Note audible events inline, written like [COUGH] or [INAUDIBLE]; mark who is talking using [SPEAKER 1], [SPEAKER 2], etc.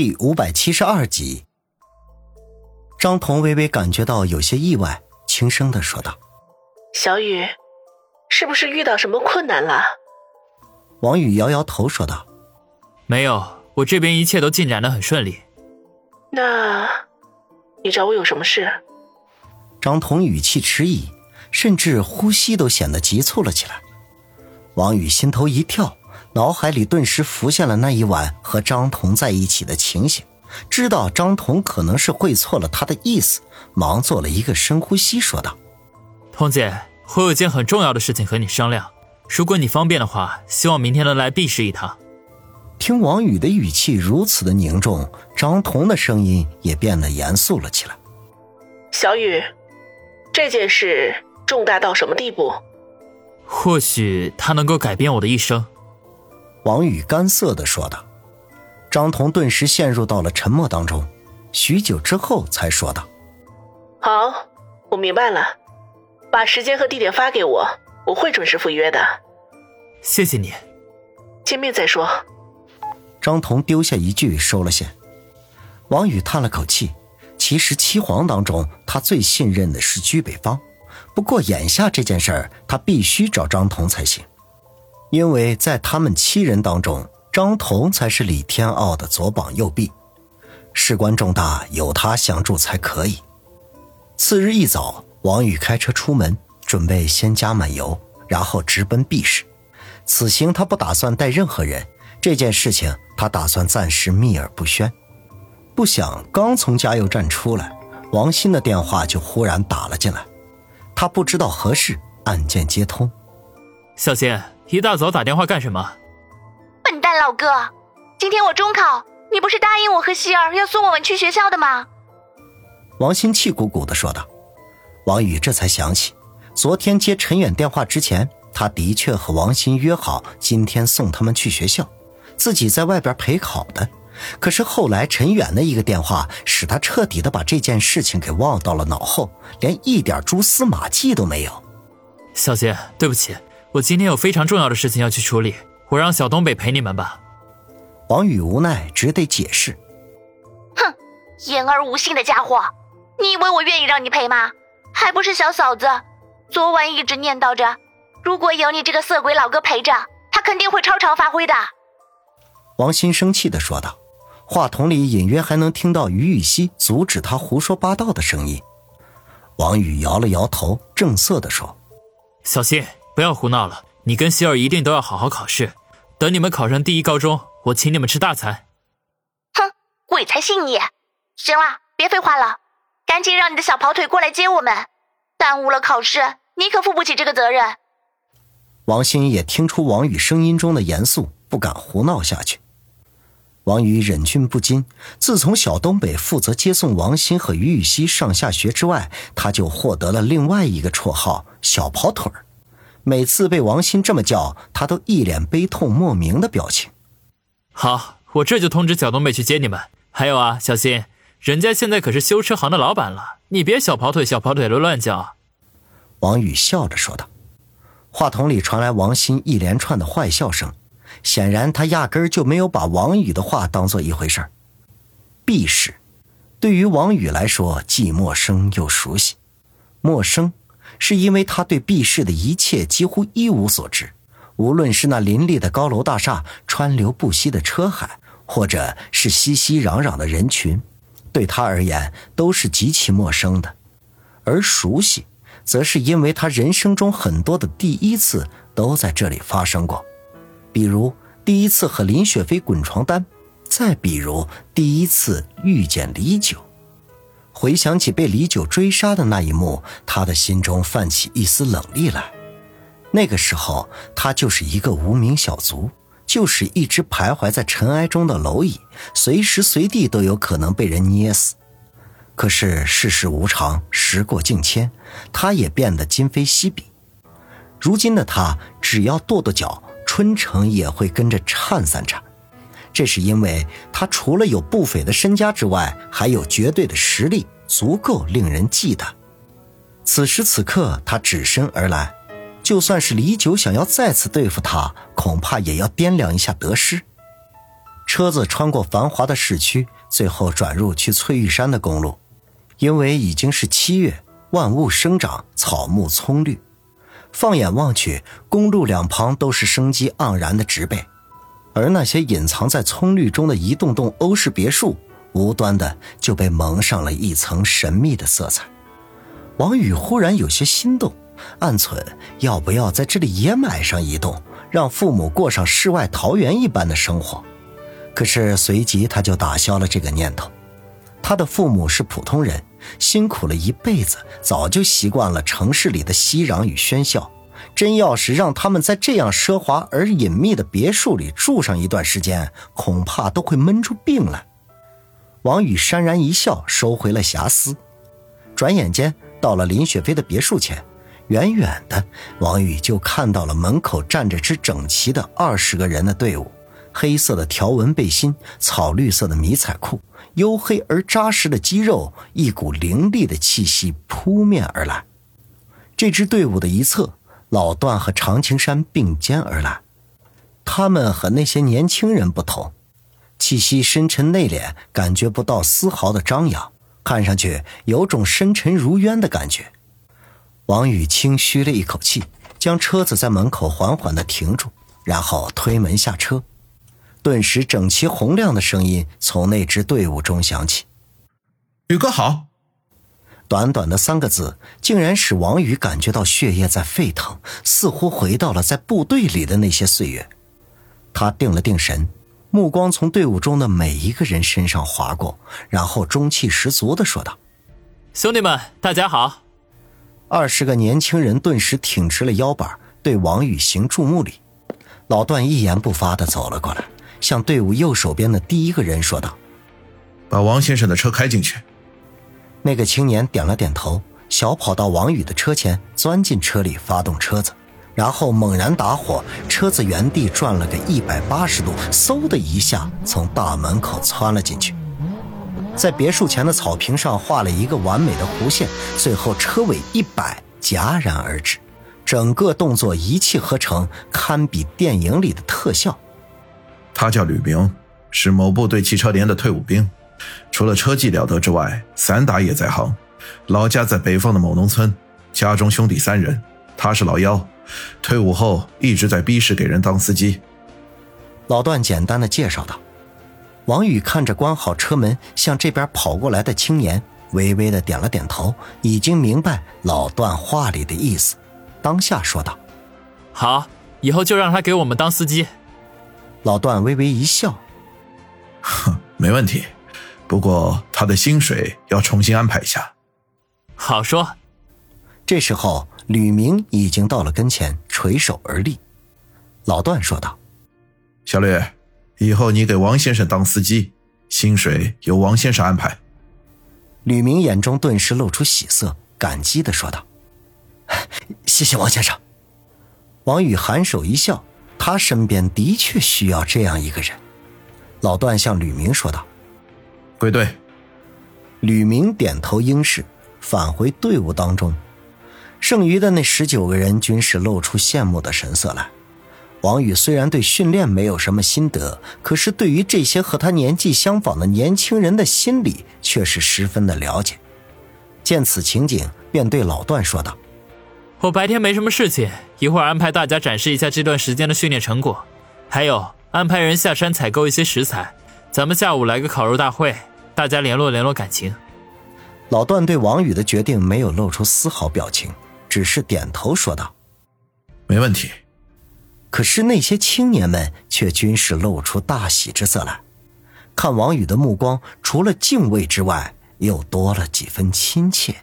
[SPEAKER 1] 第五百七十二集，张彤微微感觉到有些意外，轻声的说道：“
[SPEAKER 2] 小雨，是不是遇到什么困难了？”
[SPEAKER 1] 王宇摇摇头说道：“
[SPEAKER 3] 没有，我这边一切都进展的很顺利。”
[SPEAKER 2] 那，你找我有什么事？
[SPEAKER 1] 张彤语气迟疑，甚至呼吸都显得急促了起来。王宇心头一跳。脑海里顿时浮现了那一晚和张彤在一起的情形，知道张彤可能是会错了他的意思，忙做了一个深呼吸，说道：“
[SPEAKER 3] 彤姐，我有件很重要的事情和你商量，如果你方便的话，希望明天能来 B 市一趟。”
[SPEAKER 1] 听王宇的语气如此的凝重，张彤的声音也变得严肃了起来：“
[SPEAKER 2] 小雨，这件事重大到什么地步？
[SPEAKER 3] 或许它能够改变我的一生。”
[SPEAKER 1] 王宇干涩的说道，张彤顿时陷入到了沉默当中，许久之后才说道：“
[SPEAKER 2] 好，我明白了，把时间和地点发给我，我会准时赴约的。
[SPEAKER 3] 谢谢你，
[SPEAKER 2] 见面再说。”
[SPEAKER 1] 张彤丢下一句，收了线。王宇叹了口气，其实七皇当中，他最信任的是居北方，不过眼下这件事儿，他必须找张彤才行。因为在他们七人当中，张彤才是李天傲的左膀右臂，事关重大，有他相助才可以。次日一早，王宇开车出门，准备先加满油，然后直奔 B 市。此行他不打算带任何人，这件事情他打算暂时秘而不宣。不想刚从加油站出来，王鑫的电话就忽然打了进来，他不知道何事，按键接通，
[SPEAKER 3] 小心。一大早打电话干什么？
[SPEAKER 4] 笨蛋老哥，今天我中考，你不是答应我和希儿要送我们去学校的吗？
[SPEAKER 1] 王鑫气鼓鼓的说道。王宇这才想起，昨天接陈远电话之前，他的确和王鑫约好今天送他们去学校，自己在外边陪考的。可是后来陈远的一个电话，使他彻底的把这件事情给忘到了脑后，连一点蛛丝马迹都没有。
[SPEAKER 3] 小杰，对不起。我今天有非常重要的事情要去处理，我让小东北陪你们吧。
[SPEAKER 1] 王宇无奈，只得解释。
[SPEAKER 4] 哼，言而无信的家伙，你以为我愿意让你陪吗？还不是小嫂子，昨晚一直念叨着，如果有你这个色鬼老哥陪着，他肯定会超常发挥的。
[SPEAKER 1] 王鑫生气的说道，话筒里隐约还能听到于雨溪阻止他胡说八道的声音。王宇摇了摇头，正色的说：“
[SPEAKER 3] 小心。”不要胡闹了！你跟希儿一定都要好好考试。等你们考上第一高中，我请你们吃大餐。
[SPEAKER 4] 哼，鬼才信你！行了，别废话了，赶紧让你的小跑腿过来接我们。耽误了考试，你可负不起这个责任。
[SPEAKER 1] 王鑫也听出王宇声音中的严肃，不敢胡闹下去。王宇忍俊不禁，自从小东北负责接送王鑫和于雨溪上下学之外，他就获得了另外一个绰号“小跑腿儿”。每次被王鑫这么叫，他都一脸悲痛莫名的表情。
[SPEAKER 3] 好，我这就通知小东北去接你们。还有啊，小心，人家现在可是修车行的老板了，你别小跑腿、小跑腿的乱叫。
[SPEAKER 1] 王宇笑着说道。话筒里传来王鑫一连串的坏笑声，显然他压根儿就没有把王宇的话当做一回事儿。B 市，对于王宇来说既陌生又熟悉，陌生。是因为他对 B 市的一切几乎一无所知，无论是那林立的高楼大厦、川流不息的车海，或者是熙熙攘攘的人群，对他而言都是极其陌生的。而熟悉，则是因为他人生中很多的第一次都在这里发生过，比如第一次和林雪飞滚床单，再比如第一次遇见李九。回想起被李九追杀的那一幕，他的心中泛起一丝冷厉来。那个时候，他就是一个无名小卒，就是一只徘徊在尘埃中的蝼蚁，随时随地都有可能被人捏死。可是世事无常，时过境迁，他也变得今非昔比。如今的他，只要跺跺脚，春城也会跟着颤三颤。这是因为他除了有不菲的身家之外，还有绝对的实力，足够令人忌惮。此时此刻，他只身而来，就算是李九想要再次对付他，恐怕也要掂量一下得失。车子穿过繁华的市区，最后转入去翠玉山的公路。因为已经是七月，万物生长，草木葱绿，放眼望去，公路两旁都是生机盎然的植被，而那些隐藏在葱绿中的一栋栋欧式别墅，无端的就被蒙上了一层神秘的色彩。王宇忽然有些心动，暗忖要不要在这里也买上一栋，让父母过上世外桃源一般的生活。可是随即他就打消了这个念头。他的父母是普通人，辛苦了一辈子，早就习惯了城市里的熙攘与喧嚣。真要是让他们在这样奢华而隐秘的别墅里住上一段时间，恐怕都会闷出病来。王宇潸然一笑，收回了遐思。转眼间。到了林雪飞的别墅前，远远的，王宇就看到了门口站着支整齐的二十个人的队伍，黑色的条纹背心，草绿色的迷彩裤，黝黑而扎实的肌肉，一股凌厉的气息扑面而来。这支队伍的一侧，老段和常青山并肩而来，他们和那些年轻人不同，气息深沉内敛，感觉不到丝毫的张扬。看上去有种深沉如渊的感觉。王宇轻吁了一口气，将车子在门口缓缓的停住，然后推门下车。顿时，整齐洪亮的声音从那支队伍中响起：“
[SPEAKER 5] 宇哥好。”
[SPEAKER 1] 短短的三个字，竟然使王宇感觉到血液在沸腾，似乎回到了在部队里的那些岁月。他定了定神。目光从队伍中的每一个人身上划过，然后中气十足的说道：“
[SPEAKER 3] 兄弟们，大家好。”
[SPEAKER 1] 二十个年轻人顿时挺直了腰板，对王宇行注目礼。老段一言不发的走了过来，向队伍右手边的第一个人说道：“
[SPEAKER 5] 把王先生的车开进去。”
[SPEAKER 1] 那个青年点了点头，小跑到王宇的车前，钻进车里，发动车子。然后猛然打火，车子原地转了个一百八十度，嗖的一下从大门口窜了进去，在别墅前的草坪上画了一个完美的弧线，最后车尾一摆，戛然而止。整个动作一气呵成，堪比电影里的特效。
[SPEAKER 5] 他叫吕明，是某部队汽车连的退伍兵，除了车技了得之外，散打也在行。老家在北方的某农村，家中兄弟三人，他是老幺。退伍后一直在 B 市给人当司机。
[SPEAKER 1] 老段简单的介绍道。王宇看着关好车门向这边跑过来的青年，微微的点了点头，已经明白老段话里的意思，当下说道：“
[SPEAKER 3] 好，以后就让他给我们当司机。”
[SPEAKER 1] 老段微微一笑：“
[SPEAKER 5] 哼，[LAUGHS] 没问题，不过他的薪水要重新安排一下。”
[SPEAKER 3] 好说。
[SPEAKER 1] 这时候。吕明已经到了跟前，垂手而立。老段说道：“
[SPEAKER 5] 小吕，以后你给王先生当司机，薪水由王先生安排。”
[SPEAKER 1] 吕明眼中顿时露出喜色，感激的说道：“ [LAUGHS] 谢谢王先生。”王宇颔首一笑，他身边的确需要这样一个人。老段向吕明说道：“
[SPEAKER 5] 归队。”
[SPEAKER 1] 吕明点头应是，返回队伍当中。剩余的那十九个人均是露出羡慕的神色来。王宇虽然对训练没有什么心得，可是对于这些和他年纪相仿的年轻人的心理却是十分的了解。见此情景，便对老段说道：“
[SPEAKER 3] 我白天没什么事情，一会儿安排大家展示一下这段时间的训练成果，还有安排人下山采购一些食材。咱们下午来个烤肉大会，大家联络联络感情。”
[SPEAKER 1] 老段对王宇的决定没有露出丝毫表情。只是点头说道：“
[SPEAKER 5] 没问题。”
[SPEAKER 1] 可是那些青年们却均是露出大喜之色来，看王宇的目光，除了敬畏之外，又多了几分亲切。